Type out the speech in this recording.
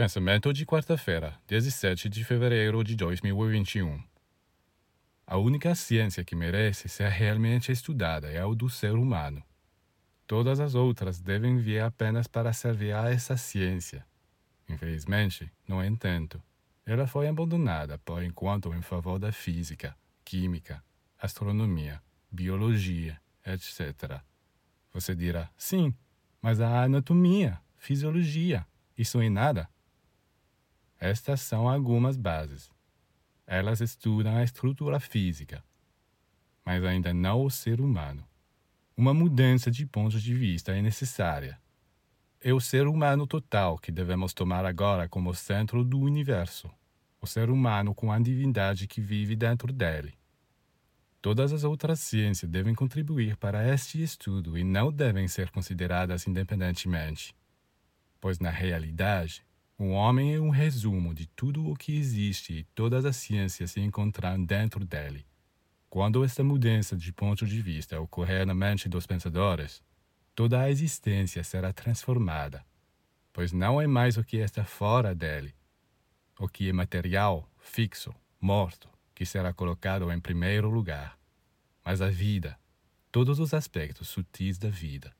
Pensamento de quarta-feira, 17 de fevereiro de 2021. A única ciência que merece ser realmente estudada é a do ser humano. Todas as outras devem vir apenas para servir a essa ciência. Infelizmente, no entanto, ela foi abandonada por enquanto em favor da física, química, astronomia, biologia, etc. Você dirá: sim, mas a anatomia, fisiologia, isso é nada. Estas são algumas bases. Elas estudam a estrutura física, mas ainda não o ser humano. Uma mudança de ponto de vista é necessária. É o ser humano total que devemos tomar agora como centro do universo, o ser humano com a divindade que vive dentro dele. Todas as outras ciências devem contribuir para este estudo e não devem ser consideradas independentemente, pois na realidade o homem é um resumo de tudo o que existe e todas as ciências se encontram dentro dele. Quando esta mudança de ponto de vista ocorrer na mente dos pensadores, toda a existência será transformada, pois não é mais o que está fora dele, o que é material, fixo, morto, que será colocado em primeiro lugar, mas a vida, todos os aspectos sutis da vida.